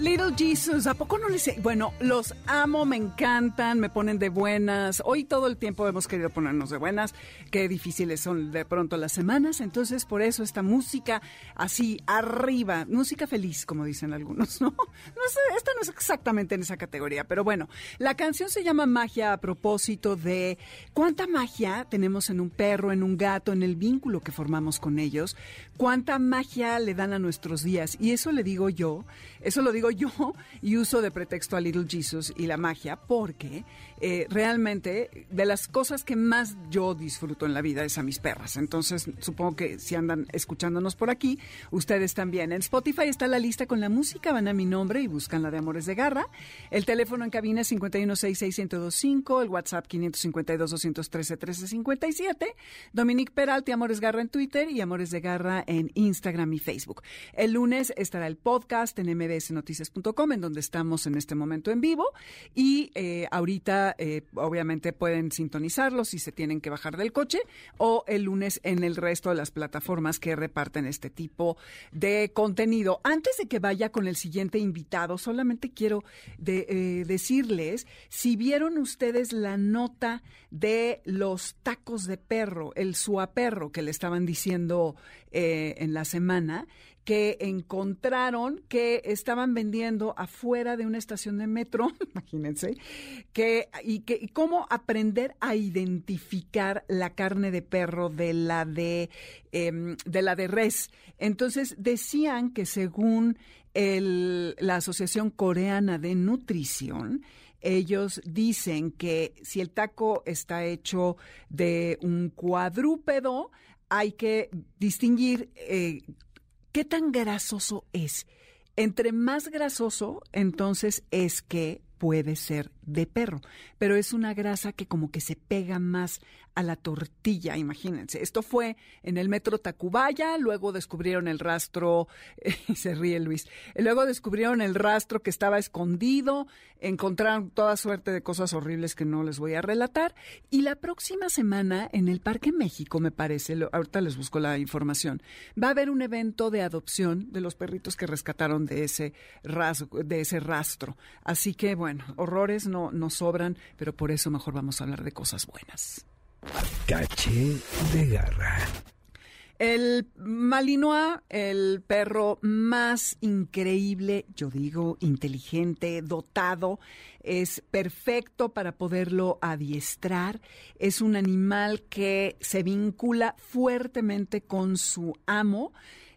S1: Little Jesus, ¿a poco no les... Bueno, los amo, me encantan, me ponen de buenas. Hoy todo el tiempo hemos querido ponernos de buenas. Qué difíciles son de pronto las semanas. Entonces, por eso esta música así, arriba. Música feliz, como dicen algunos, (laughs) ¿no? No sé, esta no es exactamente en esa categoría. Pero bueno, la canción se llama Magia a propósito de cuánta magia tenemos en un perro, en un gato, en el vínculo que formamos con ellos. Cuánta magia le dan a nuestros días. Y eso le digo yo, eso lo digo yo (laughs) y uso de pretexto a Little Jesus y la magia porque eh, realmente de las cosas que más yo disfruto en la vida es a mis perras. Entonces supongo que si andan escuchándonos por aquí, ustedes también. En Spotify está la lista con la música, van a mi nombre y buscan la de Amores de Garra. El teléfono en cabina es 5166125, el WhatsApp 552-213-1357, Dominique Peralti, Amores Garra en Twitter y Amores de Garra en Instagram y Facebook. El lunes estará el podcast en mbsnoticias.com, en donde estamos en este momento en vivo y eh, ahorita eh, obviamente pueden sintonizarlo si se tienen que bajar del coche o el lunes en el resto de las plataformas que reparten este tipo de contenido. Antes de que vaya con el siguiente invitado, solamente quiero eh, decirles si vieron ustedes la nota de los tacos de perro, el suaperro que le estaban diciendo en la semana que encontraron que estaban vendiendo afuera de una estación de metro, (laughs) imagínense, que y que cómo aprender a identificar la carne de perro de la de em, de la de res. Entonces decían que según el, la Asociación Coreana de Nutrición, ellos dicen que si el taco está hecho de un cuadrúpedo, hay que distinguir eh, ¿Qué tan grasoso es? Entre más grasoso, entonces es que puede ser de perro, pero es una grasa que como que se pega más a la tortilla, imagínense. Esto fue en el metro Tacubaya, luego descubrieron el rastro, (laughs) y se ríe Luis, luego descubrieron el rastro que estaba escondido, encontraron toda suerte de cosas horribles que no les voy a relatar, y la próxima semana en el Parque México, me parece, ahorita les busco la información, va a haber un evento de adopción de los perritos que rescataron de ese, de ese rastro. Así que, bueno, horrores no, no sobran, pero por eso mejor vamos a hablar de cosas buenas.
S2: Caché de garra.
S1: El Malinois, el perro más increíble, yo digo, inteligente, dotado, es perfecto para poderlo adiestrar. Es un animal que se vincula fuertemente con su amo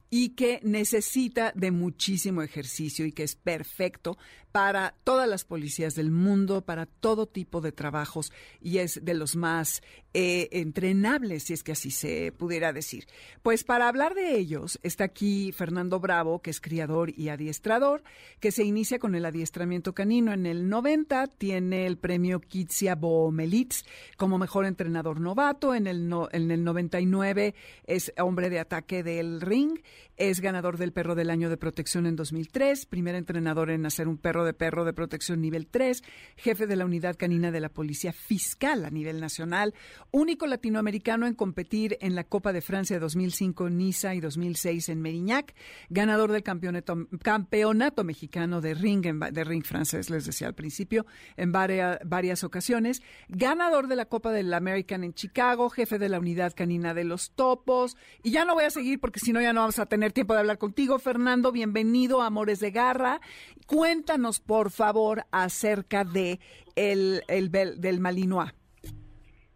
S1: y que necesita de muchísimo ejercicio y que es perfecto para todas las policías del mundo, para todo tipo de trabajos y es de los más eh, entrenables, si es que así se pudiera decir. Pues para hablar de ellos está aquí Fernando Bravo, que es criador y adiestrador, que se inicia con el adiestramiento canino. En el 90 tiene el premio Kitsia Bomelitz como mejor entrenador novato. En el, en el 99 es hombre de ataque del ring. Es ganador del perro del año de protección en 2003, primer entrenador en hacer un perro de perro de protección nivel 3, jefe de la unidad canina de la Policía Fiscal a nivel nacional, único latinoamericano en competir en la Copa de Francia 2005 en Niza y 2006 en Merignac, ganador del campeonato, campeonato mexicano de ring, de ring francés, les decía al principio, en varias, ocasiones, ganador de la Copa del American en Chicago, jefe de la unidad canina de los topos, y ya no voy a seguir porque si no ya no vamos a tener tiempo de hablar contigo, Fernando, bienvenido Amores de Garra. Cuéntanos, por favor, acerca de el, el del Malinois.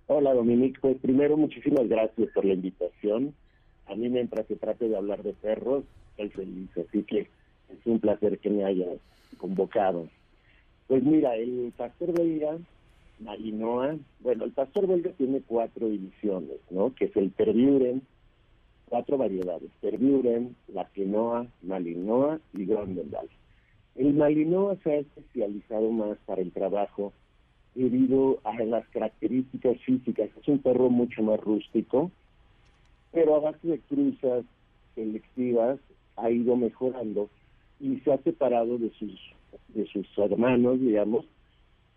S5: Hola, Dominique. Pues primero, muchísimas gracias por la invitación. A mí, mientras se trate de hablar de perros, estoy feliz. Así que es un placer que me hayas convocado. Pues mira, el pastor de ira Malinois, bueno, el pastor belga tiene cuatro divisiones, ¿no? Que es el Tervuren, cuatro variedades, Tervuren, la Quenoa, Malinois y Grondendal. El Malinois se ha especializado más para el trabajo debido a las características físicas. Es un perro mucho más rústico, pero a base de cruzas selectivas ha ido mejorando y se ha separado de sus de sus hermanos, digamos,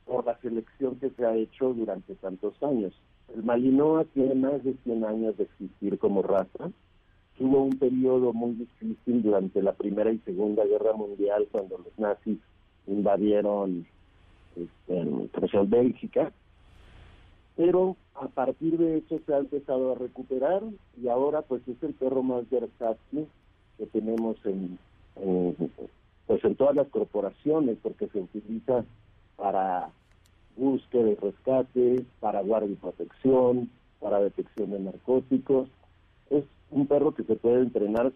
S5: por la selección que se ha hecho durante tantos años. El Malinois tiene más de 100 años de existir como raza. Tuvo un periodo muy difícil durante la Primera y Segunda Guerra Mundial cuando los nazis invadieron este, Bélgica, pero a partir de eso se ha empezado a recuperar y ahora pues es el perro más versátil que tenemos en, pues en todas las corporaciones porque se utiliza para búsqueda y rescate, para guardia y protección, para detección de narcóticos. Es un perro que se puede entrenar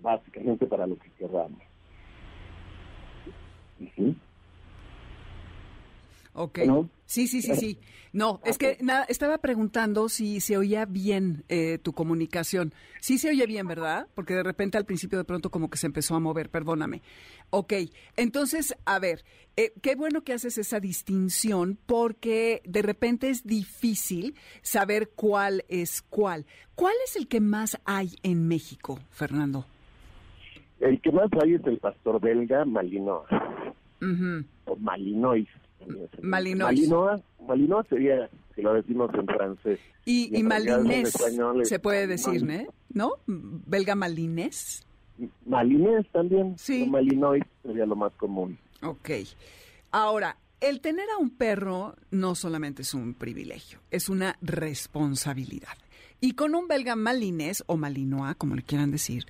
S5: básicamente para lo que queramos.
S1: Ok. Sí, sí, sí, sí. No, es que nada, estaba preguntando si se oía bien eh, tu comunicación. Sí se oye bien, ¿verdad? Porque de repente al principio de pronto como que se empezó a mover, perdóname. Ok, entonces, a ver, eh, qué bueno que haces esa distinción porque de repente es difícil saber cuál es cuál. ¿Cuál es el que más hay en México, Fernando?
S5: El que más hay es el pastor belga Malinois. O Malinois
S1: Malinois.
S5: Malinois. sería, si lo decimos en francés.
S1: Y, y, malinés, se puede decir, ¿no? ¿Belga malinés?
S5: Malinés también. Sí. Malinois sería lo más común.
S1: Ok. Ahora, el tener a un perro no solamente es un privilegio, es una responsabilidad. Y con un belga malinés o malinois, como le quieran decir,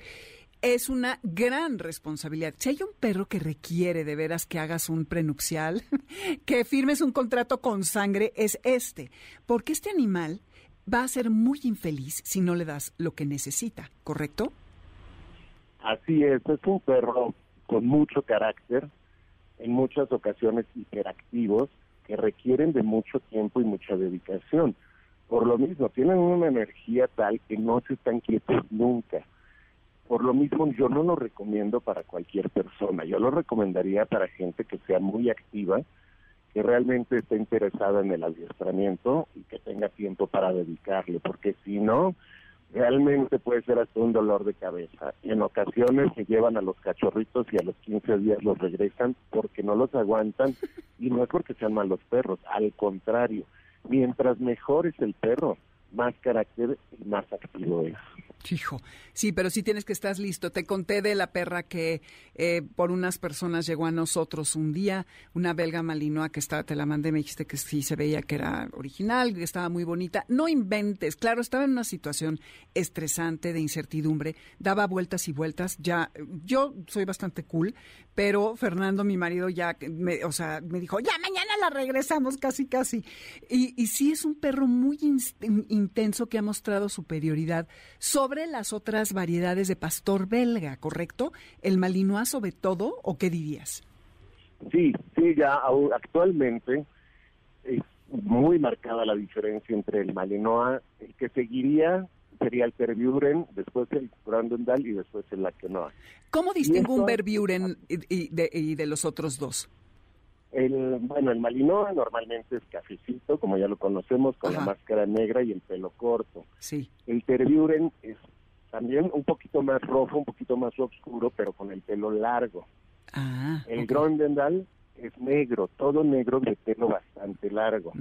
S1: es una gran responsabilidad. Si hay un perro que requiere de veras que hagas un prenupcial, (laughs) que firmes un contrato con sangre, es este. Porque este animal va a ser muy infeliz si no le das lo que necesita, ¿correcto?
S5: Así es, es un perro con mucho carácter, en muchas ocasiones hiperactivos, que requieren de mucho tiempo y mucha dedicación. Por lo mismo, tienen una energía tal que no se están quietos nunca por lo mismo, yo no lo recomiendo para cualquier persona. Yo lo recomendaría para gente que sea muy activa, que realmente esté interesada en el adiestramiento y que tenga tiempo para dedicarle, porque si no, realmente puede ser hasta un dolor de cabeza. En ocasiones se llevan a los cachorritos y a los 15 días los regresan porque no los aguantan y no es porque sean malos perros, al contrario, mientras mejor es el perro, más carácter y más activo es.
S1: Hijo, sí, pero sí tienes que estar listo. Te conté de la perra que eh, por unas personas llegó a nosotros un día, una belga malinoa que estaba, te la mandé, me dijiste que sí se veía que era original, que estaba muy bonita. No inventes, claro, estaba en una situación estresante de incertidumbre, daba vueltas y vueltas. Ya, yo soy bastante cool, pero Fernando, mi marido, ya, me, o sea, me dijo, ya mañana la regresamos, casi, casi. Y, y sí es un perro muy intenso que ha mostrado superioridad sobre las otras variedades de pastor belga, ¿correcto? ¿El malinois sobre todo o qué dirías?
S5: Sí, sí, ya actualmente es muy marcada la diferencia entre el malinois, el que seguiría sería el Perburen, después el Brandendal y después el Laquenoa.
S1: ¿Cómo distingo un Berburen y, de, los otros dos?
S5: El, bueno, el Malinois normalmente es cafecito, como ya lo conocemos, con la máscara negra y el pelo corto.
S1: Sí.
S5: El Terburen es también un poquito más rojo, un poquito más oscuro, pero con el pelo largo.
S1: Ah,
S5: el Grondendal es negro, todo negro de pelo bastante largo.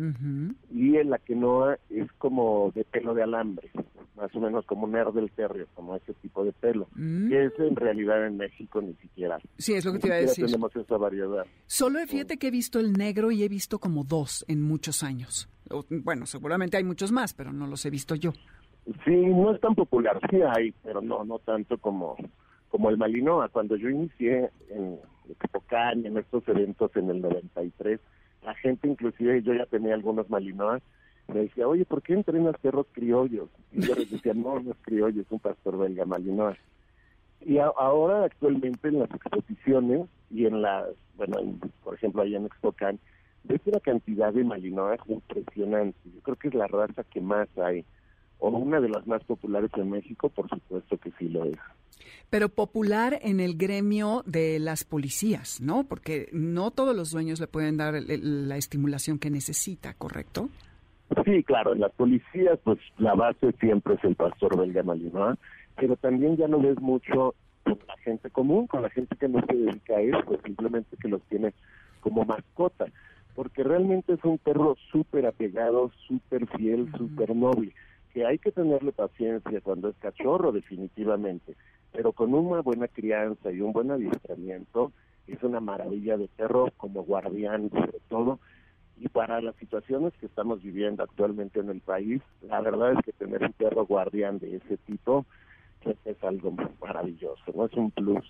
S5: Y el Aquenoa es como de pelo de alambre, más o menos como un del terrier, como ese tipo de pelo. Mm. Que es en realidad en México ni siquiera.
S1: Sí, es lo que te iba a decir.
S5: tenemos esa variedad.
S1: Solo fíjate que he visto el negro y he visto como dos en muchos años. Bueno, seguramente hay muchos más, pero no los he visto yo.
S5: Sí, no es tan popular, sí hay, pero no, no tanto como, como el Malinoa. Cuando yo inicié en Expocan, en estos eventos en el 93, la gente inclusive, yo ya tenía algunos Malinoas, me decía, oye, ¿por qué entrenas perros criollos? Y yo les decía, no, no es criollo, es un pastor belga Malinois. Y ahora actualmente en las exposiciones y en las, bueno, por ejemplo, ahí en Expocan, es una cantidad de Malinois impresionante. Yo creo que es la raza que más hay, o una de las más populares en México, por supuesto que sí lo es.
S1: Pero popular en el gremio de las policías, ¿no? Porque no todos los dueños le pueden dar la estimulación que necesita, ¿correcto?
S5: Sí, claro, en las policías, pues la base siempre es el pastor belga Malinois, pero también ya no ves mucho con la gente común, con la gente que no se dedica a eso, simplemente que los tiene como mascota, porque realmente es un perro súper apegado, súper fiel, súper noble, que hay que tenerle paciencia cuando es cachorro definitivamente, pero con una buena crianza y un buen adiestramiento, es una maravilla de perro como guardián sobre todo, y para las situaciones que estamos viviendo actualmente en el país, la verdad es que tener un perro guardián de ese tipo es algo maravilloso, ¿no? Es un plus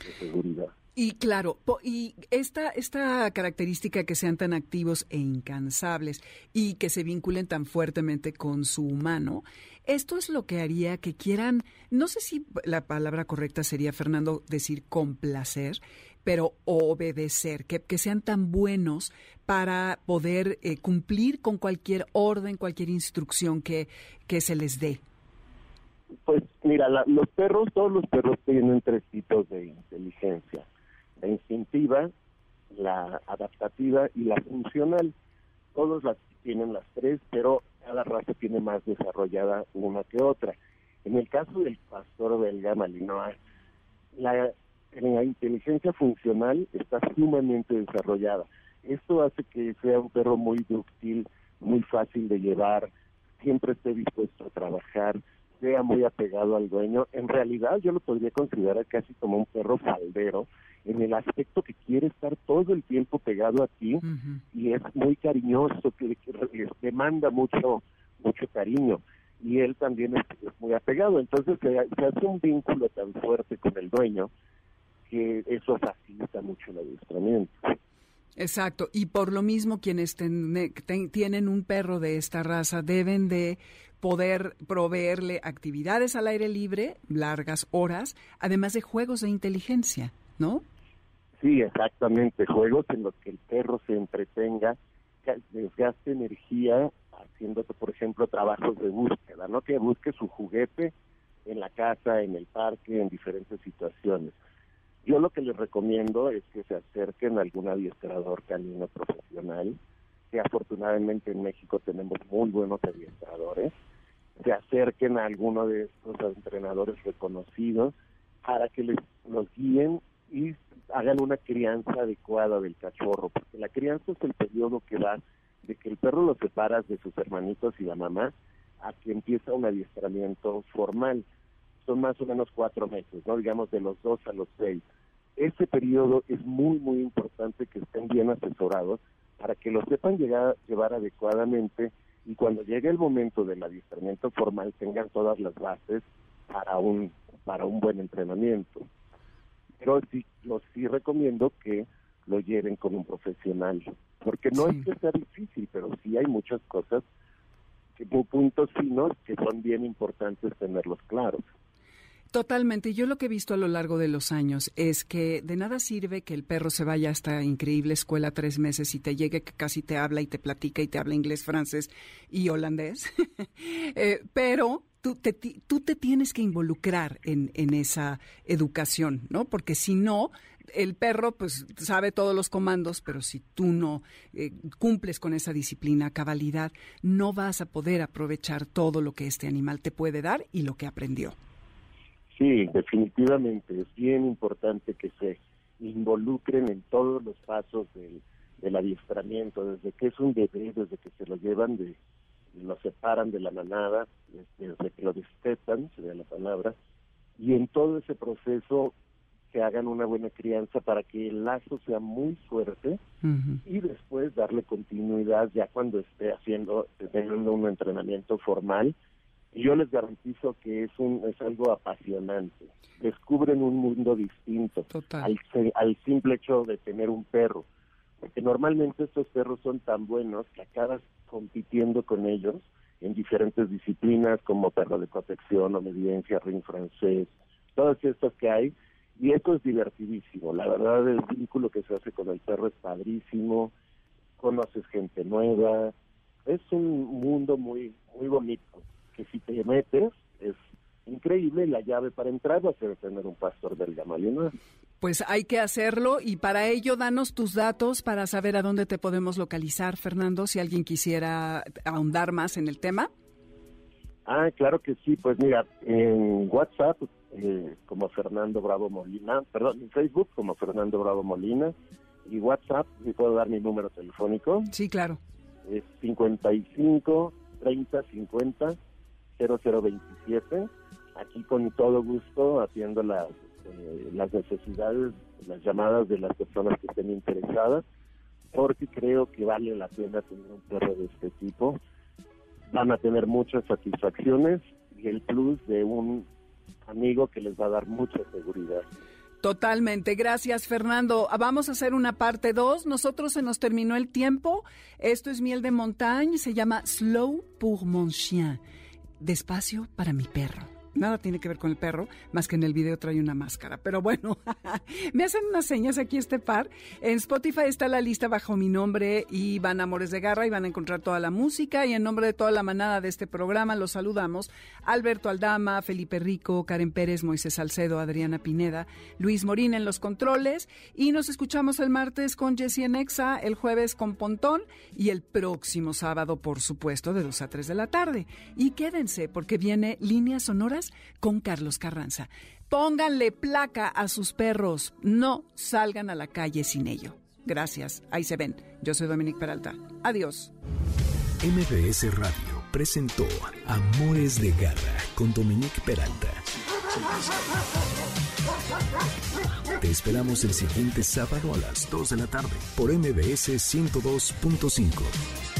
S5: de seguridad.
S1: Y claro, y esta, esta característica que sean tan activos e incansables y que se vinculen tan fuertemente con su humano, esto es lo que haría que quieran, no sé si la palabra correcta sería, Fernando, decir complacer, pero obedecer, que, que sean tan buenos para poder eh, cumplir con cualquier orden, cualquier instrucción que, que se les dé.
S5: Pues mira, los perros, todos los perros tienen tres tipos de inteligencia la instintiva, la adaptativa y la funcional. Todos las tienen las tres, pero cada raza tiene más desarrollada una que otra. En el caso del pastor belga Malinois, la, la inteligencia funcional está sumamente desarrollada. Esto hace que sea un perro muy dúctil, muy fácil de llevar, siempre esté dispuesto a trabajar, sea muy apegado al dueño. En realidad yo lo podría considerar casi como un perro faldero, en el aspecto que quiere estar todo el tiempo pegado a ti y es muy cariñoso, que, que, demanda mucho, mucho cariño y él también es, muy apegado. Entonces se, hace un vínculo tan fuerte con el dueño que eso facilita mucho el adiestramiento.
S1: Exacto, y por lo mismo quienes tienen un perro de esta raza deben de poder proveerle actividades al aire libre, largas horas, además de juegos de inteligencia, ¿no?
S5: Sí, exactamente, juegos en los que el perro se entretenga, desgaste energía haciendo, por ejemplo, trabajos de búsqueda, ¿no? Que busque su juguete en la casa, en el parque, en diferentes situaciones. Yo lo que les recomiendo es que se acerquen a algún adiestrador canino profesional, que afortunadamente en México tenemos muy buenos adiestradores, se acerquen a alguno de estos entrenadores reconocidos para que les los guíen y hagan una crianza adecuada del cachorro, porque la crianza es el periodo que va de que el perro lo separas de sus hermanitos y la mamá a que empieza un adiestramiento formal. Son más o menos cuatro meses, ¿no? Digamos de los dos a los seis. Ese periodo es muy, muy importante que estén bien asesorados para que lo sepan llevar adecuadamente y cuando llegue el momento del adiestramiento formal tengan todas las bases para un, para un buen entrenamiento pero sí, lo sí recomiendo que lo lleven con un profesional, porque no es que sea difícil, pero sí hay muchas cosas, que, puntos finos que son bien importantes tenerlos claros.
S1: Totalmente. Yo lo que he visto a lo largo de los años es que de nada sirve que el perro se vaya a esta increíble escuela tres meses y te llegue que casi te habla y te platica y te habla inglés, francés y holandés. (laughs) eh, pero tú te, tú te tienes que involucrar en, en esa educación, ¿no? Porque si no, el perro pues sabe todos los comandos, pero si tú no eh, cumples con esa disciplina, cabalidad, no vas a poder aprovechar todo lo que este animal te puede dar y lo que aprendió.
S5: Sí, definitivamente es bien importante que se involucren en todos los pasos del, del adiestramiento, desde que es un bebé, desde que se lo llevan de, lo separan de la manada, desde que lo destetan, sería la palabra, y en todo ese proceso que hagan una buena crianza para que el lazo sea muy fuerte y después darle continuidad ya cuando esté haciendo, teniendo un entrenamiento formal. Y yo les garantizo que es un es algo apasionante. Descubren un mundo distinto al, al simple hecho de tener un perro porque normalmente estos perros son tan buenos que acabas compitiendo con ellos en diferentes disciplinas como perro de protección, obediencia, ring francés, todas estas que hay, y esto es divertidísimo. La verdad, el vínculo que se hace con el perro es padrísimo. conoces gente nueva, es un mundo muy muy bonito que si te metes es increíble la llave para entrar va a ser tener un pastor del Malinois.
S1: Pues hay que hacerlo y para ello danos tus datos para saber a dónde te podemos localizar, Fernando, si alguien quisiera ahondar más en el tema.
S5: Ah, claro que sí, pues mira, en WhatsApp eh, como Fernando Bravo Molina, perdón, en Facebook como Fernando Bravo Molina y WhatsApp, ¿me puedo dar mi número telefónico?
S1: Sí, claro.
S5: Es 55 30 50 0027. Aquí con todo gusto haciendo las, eh, las necesidades, las llamadas de las personas que estén interesadas, porque creo que vale la pena tener un perro de este tipo. Van a tener muchas satisfacciones y el plus de un amigo que les va a dar mucha seguridad.
S1: Totalmente. Gracias, Fernando. Ah, vamos a hacer una parte 2. Nosotros se nos terminó el tiempo. Esto es miel de montaña. Se llama Slow pour mon chien. Despacio para mi perro nada tiene que ver con el perro, más que en el video trae una máscara. Pero bueno, (laughs) me hacen unas señas aquí este par. En Spotify está la lista bajo mi nombre y van Amores de Garra y van a encontrar toda la música. Y en nombre de toda la manada de este programa los saludamos. Alberto Aldama, Felipe Rico, Karen Pérez, Moisés Salcedo, Adriana Pineda, Luis Morín en los controles. Y nos escuchamos el martes con Jessie Enexa, el jueves con Pontón y el próximo sábado, por supuesto, de 2 a 3 de la tarde. Y quédense porque viene Líneas Sonoras con Carlos Carranza. Pónganle placa a sus perros, no salgan a la calle sin ello. Gracias, ahí se ven. Yo soy Dominique Peralta. Adiós.
S2: MBS Radio presentó Amores de Garra con Dominique Peralta. Te esperamos el siguiente sábado a las 2 de la tarde por MBS 102.5.